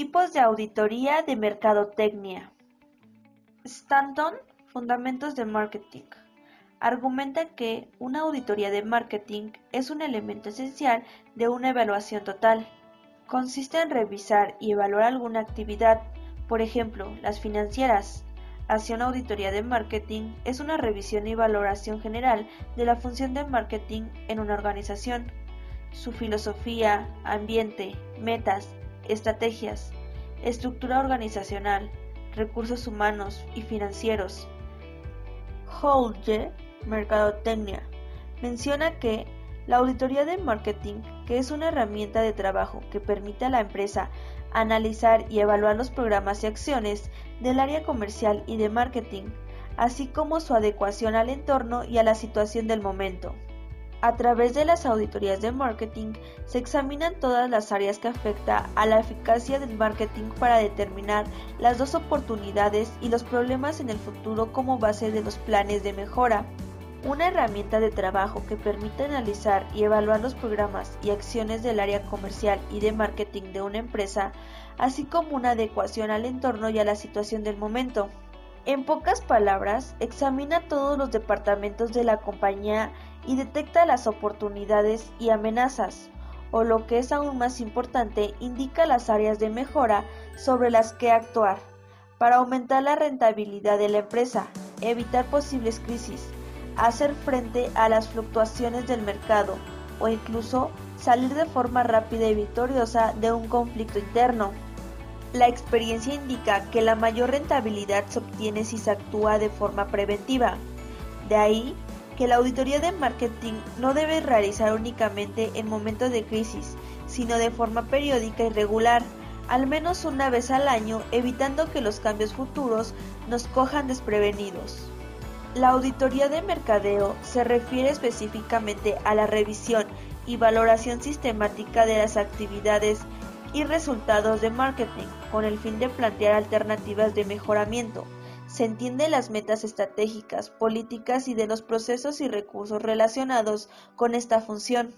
Tipos de auditoría de mercadotecnia. Stanton, Fundamentos de Marketing. Argumenta que una auditoría de marketing es un elemento esencial de una evaluación total. Consiste en revisar y evaluar alguna actividad, por ejemplo, las financieras. Hacia una auditoría de marketing es una revisión y valoración general de la función de marketing en una organización, su filosofía, ambiente, metas, estrategias, estructura organizacional, recursos humanos y financieros. Holge, Mercadotecnia, menciona que la auditoría de marketing, que es una herramienta de trabajo que permite a la empresa analizar y evaluar los programas y acciones del área comercial y de marketing, así como su adecuación al entorno y a la situación del momento. A través de las auditorías de marketing se examinan todas las áreas que afecta a la eficacia del marketing para determinar las dos oportunidades y los problemas en el futuro como base de los planes de mejora. Una herramienta de trabajo que permite analizar y evaluar los programas y acciones del área comercial y de marketing de una empresa, así como una adecuación al entorno y a la situación del momento. En pocas palabras, examina todos los departamentos de la compañía y detecta las oportunidades y amenazas, o lo que es aún más importante, indica las áreas de mejora sobre las que actuar, para aumentar la rentabilidad de la empresa, evitar posibles crisis, hacer frente a las fluctuaciones del mercado o incluso salir de forma rápida y victoriosa de un conflicto interno. La experiencia indica que la mayor rentabilidad se obtiene si se actúa de forma preventiva. De ahí que la auditoría de marketing no debe realizar únicamente en momentos de crisis, sino de forma periódica y regular, al menos una vez al año, evitando que los cambios futuros nos cojan desprevenidos. La auditoría de mercadeo se refiere específicamente a la revisión y valoración sistemática de las actividades y resultados de marketing con el fin de plantear alternativas de mejoramiento. Se entiende las metas estratégicas, políticas y de los procesos y recursos relacionados con esta función.